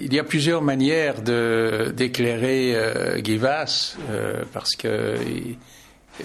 il y a plusieurs manières d'éclairer euh, Givas, euh, parce que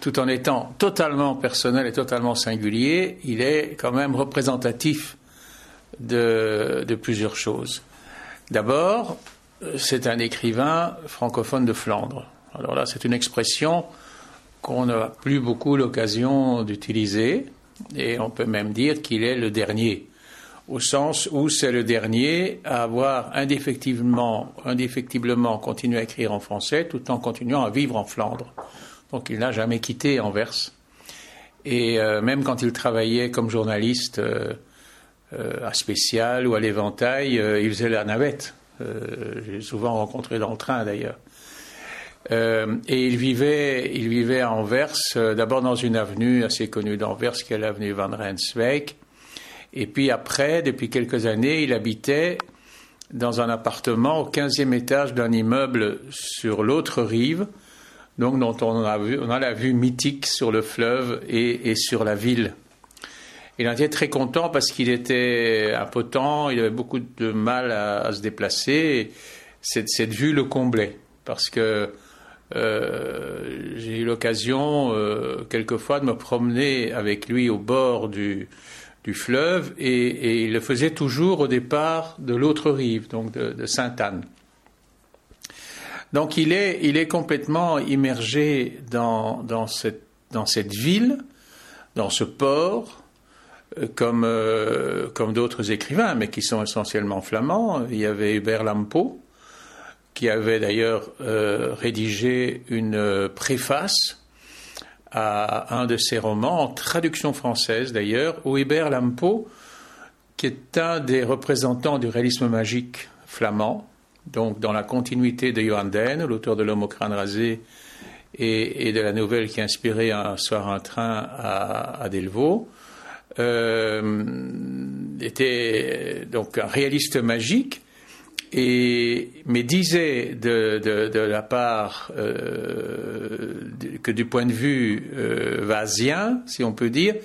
tout en étant totalement personnel et totalement singulier, il est quand même représentatif de, de plusieurs choses. D'abord, c'est un écrivain francophone de Flandre. Alors là, c'est une expression qu'on n'a plus beaucoup l'occasion d'utiliser, et on peut même dire qu'il est le dernier au sens où c'est le dernier à avoir indéfectiblement, indéfectiblement continué à écrire en français tout en continuant à vivre en Flandre. Donc il n'a jamais quitté Anvers. Et euh, même quand il travaillait comme journaliste euh, euh, à Spécial ou à l'Éventail, il faisait la navette. J'ai souvent rencontré dans le train d'ailleurs. et il vivait, il vivait à Anvers, d'abord dans une avenue assez connue d'Anvers, qui est l'avenue Van Renswijk, et puis après, depuis quelques années, il habitait dans un appartement au 15e étage d'un immeuble sur l'autre rive, donc dont on a, la vue mythique sur le fleuve et, sur la ville. Il en était très content parce qu'il était impotent, il avait beaucoup de mal à, se déplacer. cette, cette, vue le comblait parce que euh, j'ai eu l'occasion euh, quelquefois de me promener avec lui au bord du, du fleuve et, il le faisait toujours au départ de l'autre rive, donc de, Sainte-Anne. Donc il est, il est complètement immergé dans, dans, cette, ville, dans ce port, euh, comme, euh, comme d'autres écrivains, mais qui sont essentiellement flamands. Il y avait Hubert Lampeau, qui avait d'ailleurs euh, rédigé une préface à un de ses romans, en traduction française d'ailleurs, où Hubert Lampeau, qui est un des représentants du réalisme magique flamand, donc dans la continuité de Johan Den, l'auteur de L'homme au crâne rasé et, de la nouvelle qui a inspiré Un soir un train à, Delvaux, euh, était donc un réaliste magique mais disait de, la part euh, que du point de vue euh, si on peut dire,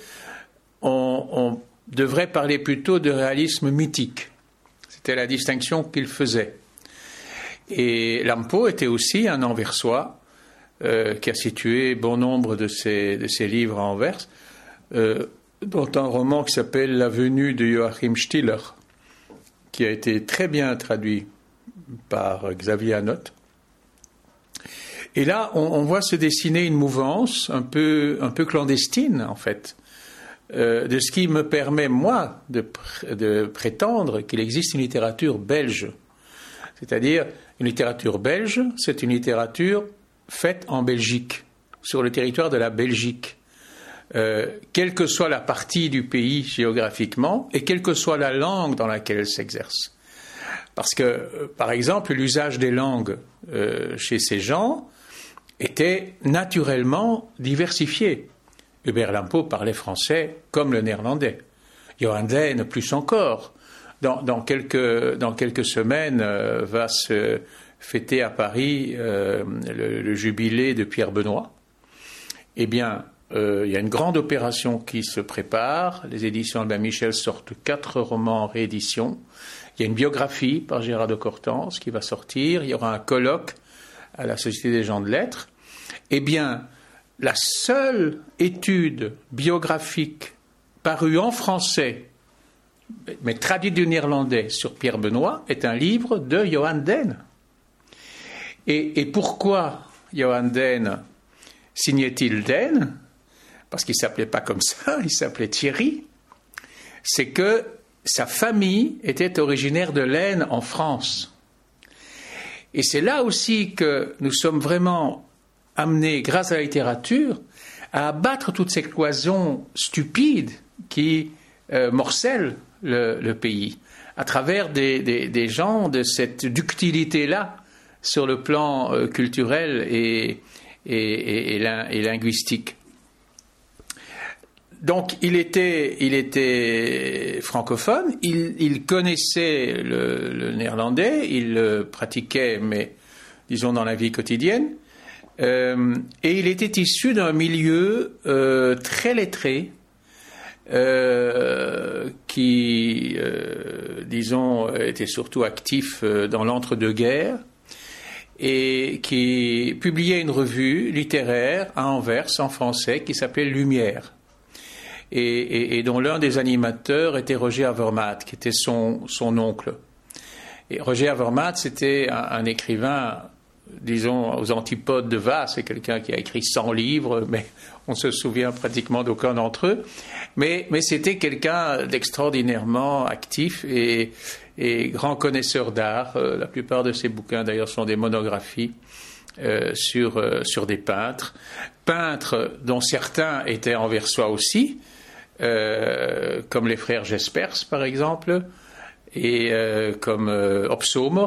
on, devrait parler plutôt de réalisme mythique. C'était la distinction qu'il faisait. Et Lampo était aussi un Anversois euh, qui a situé bon nombre de ses, de ses livres à Anvers, dont un roman qui s'appelle La venue de Joachim Stiller qui a été très bien traduit par Xavier Anot. Et là, on, voit se dessiner une mouvance un peu, clandestine, en fait, euh, de ce qui me permet, moi, de prétendre qu'il existe une littérature belge. C'est-à-dire, une littérature belge, c'est une littérature faite en Belgique, sur le territoire de la Belgique. Euh, quelle que soit la partie du pays géographiquement et quelle que soit la langue dans laquelle elle s'exerce. Parce que, euh, par exemple, l'usage des langues euh, chez ces gens était naturellement diversifié. Hubert Lampeau parlait français comme le néerlandais. Johan plus encore. Dans, quelques, dans quelques semaines va se fêter à Paris le, le, jubilé de Pierre Benoît. Eh bien, euh, il y a une grande opération qui se prépare. Les éditions Albin Michel sortent quatre romans en réédition. Il y a une biographie par Gérard de Cortance qui va sortir. Il y aura un colloque à la Société des gens de lettres. Eh bien, la seule étude biographique parue en français, mais traduite du néerlandais sur Pierre Benoît, est un livre de Johan Den. Et, et pourquoi Johan Den signait-il Den parce qu'il ne s'appelait pas comme ça, il s'appelait Thierry, c'est que sa famille était originaire de l'Aisne en France. Et c'est là aussi que nous sommes vraiment amenés, grâce à la littérature, à abattre toutes ces cloisons stupides qui euh, morcellent le, pays, à travers des, gens de cette ductilité-là sur le plan euh, culturel et, et linguistique donc il était, francophone, il, connaissait le, néerlandais, il le pratiquait, mais disons dans la vie quotidienne, euh, et il était issu d'un milieu euh, très lettré, euh, qui disons, était surtout actif dans l'entre-deux-guerres et qui publiait une revue littéraire à Anvers en français qui s'appelait Lumière. Et, dont l'un des animateurs était Roger Avermaet, qui était son, oncle. Et Roger Avermaet, c'était un, écrivain, disons, aux antipodes de Vass, c'est quelqu'un qui a écrit 100 livres, mais on se souvient pratiquement d'aucun d'entre eux. Mais, c'était quelqu'un d'extraordinairement actif et, grand connaisseur d'art. Euh, la plupart de ses bouquins, d'ailleurs, sont des monographies euh, sur, euh, sur des peintres. Peintres dont certains étaient soi aussi, comme les frères Jespers, par exemple, et comme Opsomer,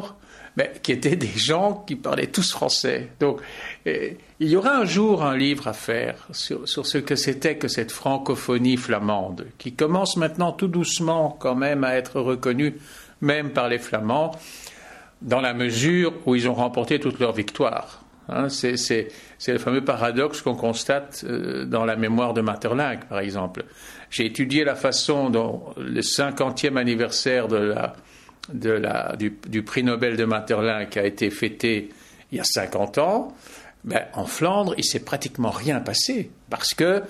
mais qui étaient des gens qui parlaient tous français. Donc, il y aura un jour un livre à faire sur, sur ce que c'était que cette francophonie flamande, qui commence maintenant tout doucement quand même à être reconnue même par les Flamands, dans la mesure où ils ont remporté toutes leurs victoires. Hein, c'est le fameux paradoxe qu'on constate euh, dans la mémoire de Maeterlinck, par exemple. J'ai étudié la façon dont le 50e anniversaire du, prix Nobel de Maeterlinck a été fêté il y a 50 ans. Ben, en Flandre, il s'est pratiquement rien passé parce que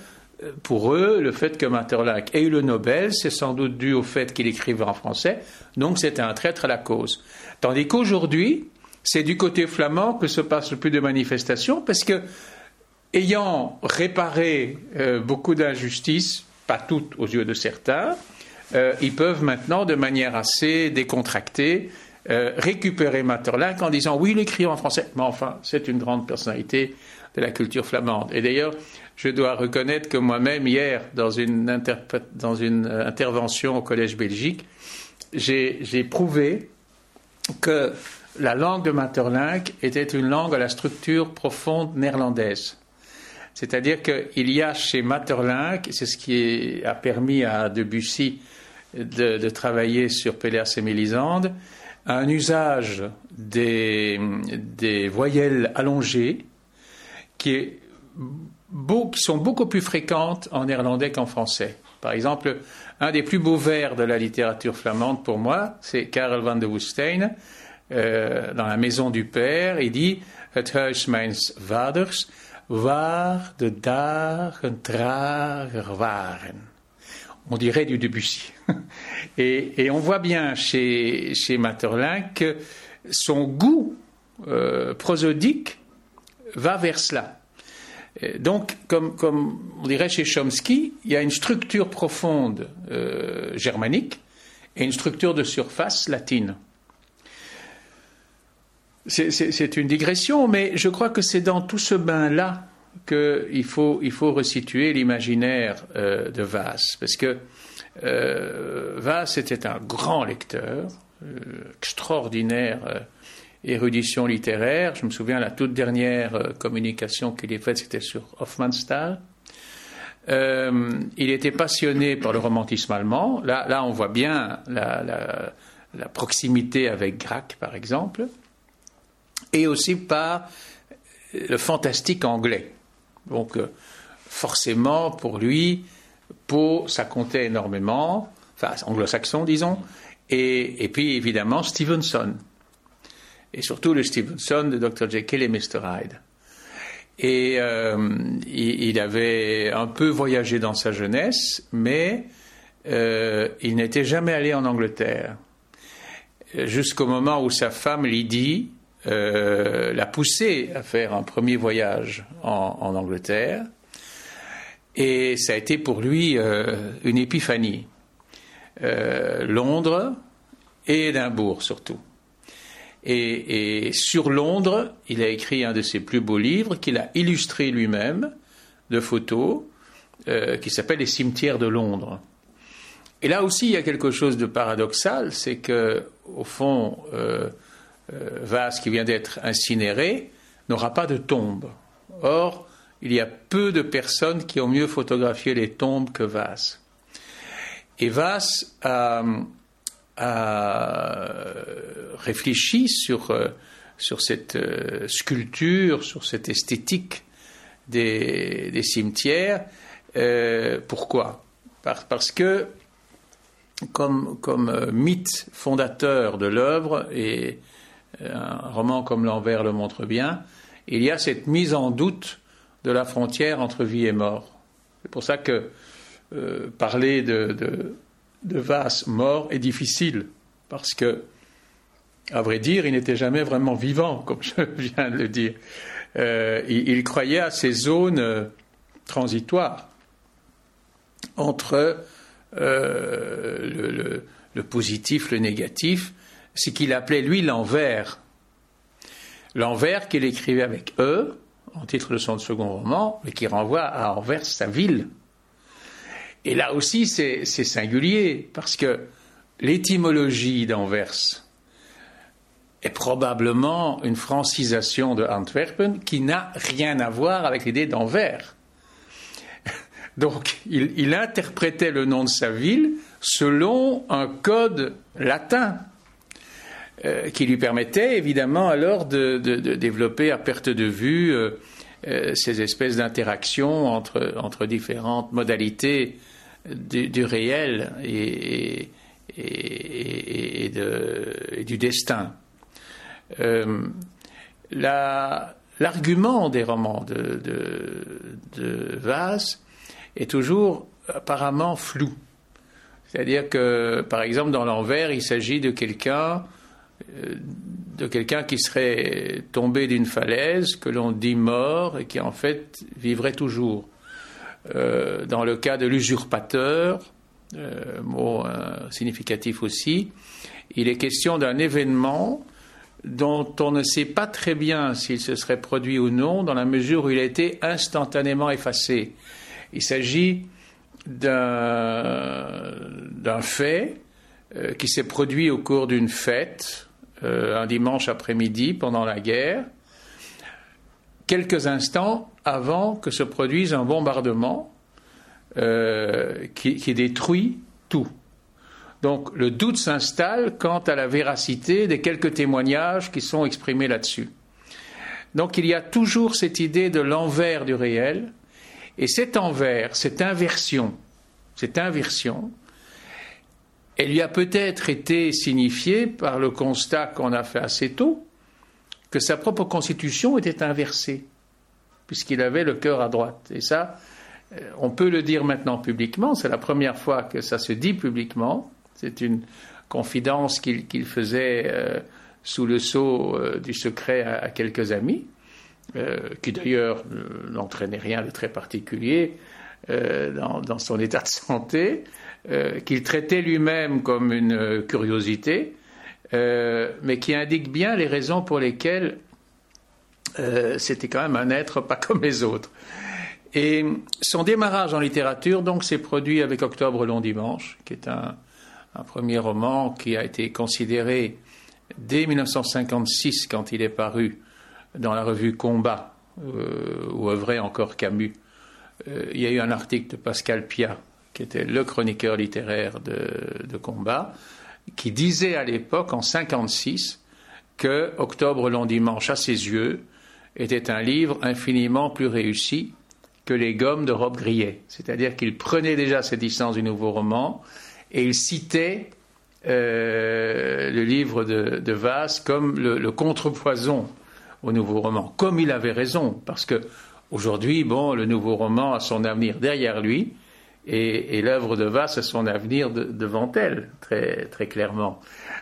pour eux, le fait que Maeterlinck ait eu le Nobel, c'est sans doute dû au fait qu'il écrivait en français, donc c'était un traître à la cause. Tandis qu'aujourd'hui, c'est du côté flamand que se passe le plus de manifestations, parce que, ayant réparé euh, beaucoup d'injustices, pas toutes aux yeux de certains, euh, ils peuvent maintenant, de manière assez décontractée, euh, récupérer Maeterlinck en disant oui, il écrit en français, mais enfin, c'est une grande personnalité de la culture flamande. Et d'ailleurs, je dois reconnaître que moi-même, hier, dans une, euh, intervention au Collège Belgique, j'ai prouvé que la langue de Maeterlinck était une langue à la structure profonde néerlandaise. C'est-à-dire qu'il y a chez Maeterlinck, c'est ce qui a permis à Debussy de, travailler sur Pélers et Mélisande, un usage des, des voyelles allongées qui est sont beaucoup plus fréquentes en néerlandais qu'en français. Par exemple, un des plus beaux vers de la littérature flamande pour moi, c'est Karel van de Woestijn, euh, dans La Maison du Père. Il dit Het huis mijns vaders, waar de dagen trager. On dirait du Debussy. et, on voit bien chez, chez Maeterlinck que son goût euh, prosodique va vers cela. Donc, comme, on dirait chez Chomsky, il y a une structure profonde euh, germanique et une structure de surface latine. C'est une digression, mais je crois que c'est dans tout ce bain-là qu'il faut, resituer l'imaginaire euh, de Vass, parce que Vass était un grand lecteur, extraordinaire érudition littéraire. Je me souviens, la toute dernière euh, communication qu'il ait faite, c'était sur Hofmannsthal. Euh, il était passionné par le romantisme allemand. Là, là on voit bien la, proximité avec Grac, par exemple, et aussi par le fantastique anglais. Donc, euh, forcément, pour lui, Poe, ça comptait énormément, enfin, anglo-saxon, disons, et, puis évidemment Stevenson et surtout le Stevenson de Dr. Jekyll et Mr. Hyde. Et euh, il, avait un peu voyagé dans sa jeunesse, mais euh, il n'était jamais allé en Angleterre. Jusqu'au moment où sa femme, Lydie, euh, l'a poussé à faire un premier voyage en, Angleterre. Et ça a été pour lui une épiphanie. Londres et Édimbourg surtout. Et, sur Londres, il a écrit un de ses plus beaux livres qu'il a illustré lui-même de photos, euh, qui s'appelle Les cimetières de Londres. Et là aussi, il y a quelque chose de paradoxal, c'est que, au fond, euh, euh qui vient d'être incinéré, n'aura pas de tombe. Or, il y a peu de personnes qui ont mieux photographié les tombes que Vaz. Et Vaz a réfléchi sur, euh, cette euh, sculpture, sur cette esthétique des, cimetières. Pourquoi? Parce que comme, mythe fondateur de l'œuvre, un roman comme L'Envers le montre bien, il y a cette mise en doute de la frontière entre vie et mort. C'est pour ça que euh, parler de, de, Vasse mort est difficile, parce que, à vrai dire, il n'était jamais vraiment vivant, comme je viens de le dire. il, il, croyait à ces zones transitoires entre euh, le, positif, le négatif, ce qu'il appelait lui l'envers. L'envers qu'il écrivait avec E, en titre de son second roman, mais qui renvoie à Anvers, sa ville. Et là aussi, c'est singulier, parce que l'étymologie d'Anvers est probablement une francisation de Antwerpen qui n'a rien à voir avec l'idée d'Anvers. Donc, il, interprétait le nom de sa ville selon un code latin euh, qui lui permettait évidemment alors de, développer à perte de vue euh, euh, ces espèces d'interactions entre, différentes modalités du, réel et, du destin. L'argument des romans de, de est toujours apparemment flou. C'est-à-dire que, par exemple, dans l'envers, il s'agit de quelqu'un de quelqu'un qui serait tombé d'une falaise, que l'on dit mort et qui en fait vivrait toujours. Euh, dans le cas de l'usurpateur, euh, mot significatif aussi, il est question d'un événement dont on ne sait pas très bien s'il se serait produit ou non, dans la mesure où il a été instantanément effacé. Il s'agit d'un fait euh, qui s'est produit au cours d'une fête, euh, un dimanche après-midi pendant la guerre, quelques instants avant que se produise un bombardement euh, qui, qui, détruit tout. Donc le doute s'installe quant à la véracité des quelques témoignages qui sont exprimés là-dessus. Donc il y a toujours cette idée de l'envers du réel, et cet envers, cette inversion, cette inversion, elle lui a peut-être été signifiée par le constat qu'on a fait assez tôt que sa propre constitution était inversée, puisqu'il avait le cœur à droite. Et ça, euh, on peut le dire maintenant publiquement, c'est la première fois que ça se dit publiquement, c'est une confidence qu'il faisait euh, sous le sceau euh, du secret à quelques amis. Qui d'ailleurs n'entraînait rien de très particulier euh, dans, son état de santé, euh, qu'il traitait lui-même comme une curiosité, mais qui indique bien les raisons pour lesquelles c'était quand même un être pas comme les autres. Et son démarrage en littérature, donc, s'est produit avec Octobre Long Dimanche, qui est un, un, premier roman qui a été considéré dès 1956, quand il est paru, dans la revue Combat, euh, où œuvrait encore Camus, euh, il y a eu un article de Pascal Piat, qui était le chroniqueur littéraire de, Combat, qui disait à l'époque, en 1956, que Octobre long dimanche, à ses yeux, était un livre infiniment plus réussi que les gommes de Rob Grillet. C'est-à-dire qu'il prenait déjà ses distances du nouveau roman et il citait euh, le livre de, de Vasse comme le contrepoison au nouveau roman. Comme il avait raison, parce que aujourd'hui, bon, le nouveau roman a son avenir derrière lui, et, l'œuvre de Vasse a son avenir devant elle, très, très clairement.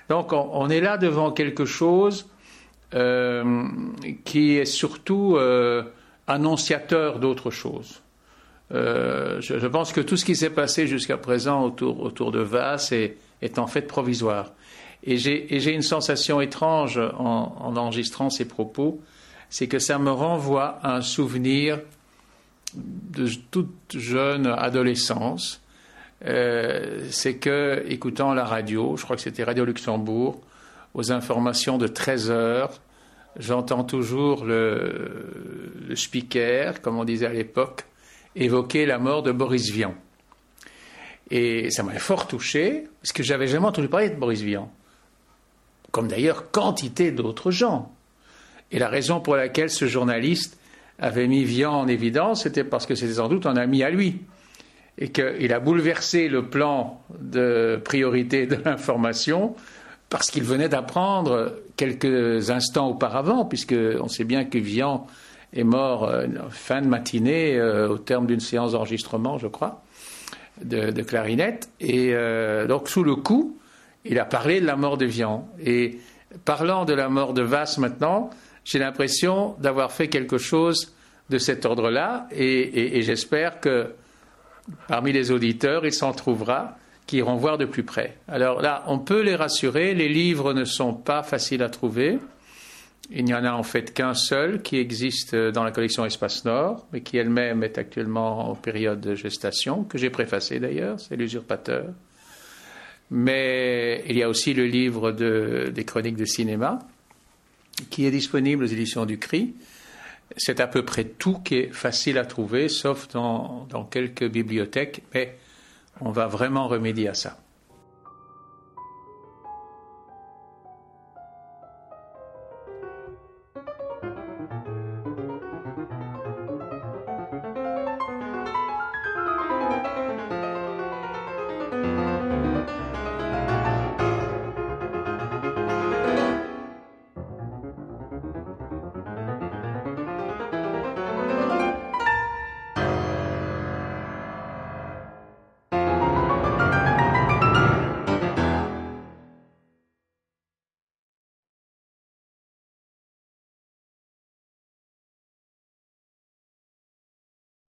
Donc on, est là devant quelque chose euh, qui est surtout euh, annonciateur d'autre chose. Euh, je, pense que tout ce qui s'est passé jusqu'à présent autour, autour de Vasse est, est en fait provisoire. Et j'ai une sensation étrange en, enregistrant ces propos, c'est que ça me renvoie à un souvenir de toute jeune adolescence. Euh, c'est que, écoutant la radio, je crois que c'était Radio Luxembourg, aux informations de 13 heures, j'entends toujours le, speaker, comme on disait à l'époque, évoquer la mort de Boris Vian. Et ça m'a fort touché, parce que j'avais jamais entendu parler de Boris Vian comme d'ailleurs quantité d'autres gens. Et la raison pour laquelle ce journaliste avait mis Vian en évidence, c'était parce que c'était sans doute un ami à lui. et qu'il a bouleversé le plan de priorité de l'information parce qu'il venait d'apprendre quelques instants auparavant, puisque on sait bien que Vian est mort euh, fin de matinée euh, au terme d'une séance d'enregistrement, je crois, de, clarinette. Et euh, donc sous le coup, il a parlé de la mort de Vian. Et parlant de la mort de Vasse maintenant, j'ai l'impression d'avoir fait quelque chose de cet ordre-là, et j'espère que parmi les auditeurs, il s'en trouvera qui iront voir de plus près. Alors là, on peut les rassurer, les livres ne sont pas faciles à trouver. Il n'y en a en fait qu'un seul qui existe dans la collection Espace Nord, mais qui elle-même est actuellement en période de gestation, que j'ai préfacé d'ailleurs, c'est L'usurpateur. Mais il y a aussi le livre des chroniques de cinéma, qui est disponible aux éditions du CRI. C'est à peu près tout qui est facile à trouver, sauf dans quelques bibliothèques, mais on va vraiment remédier à ça.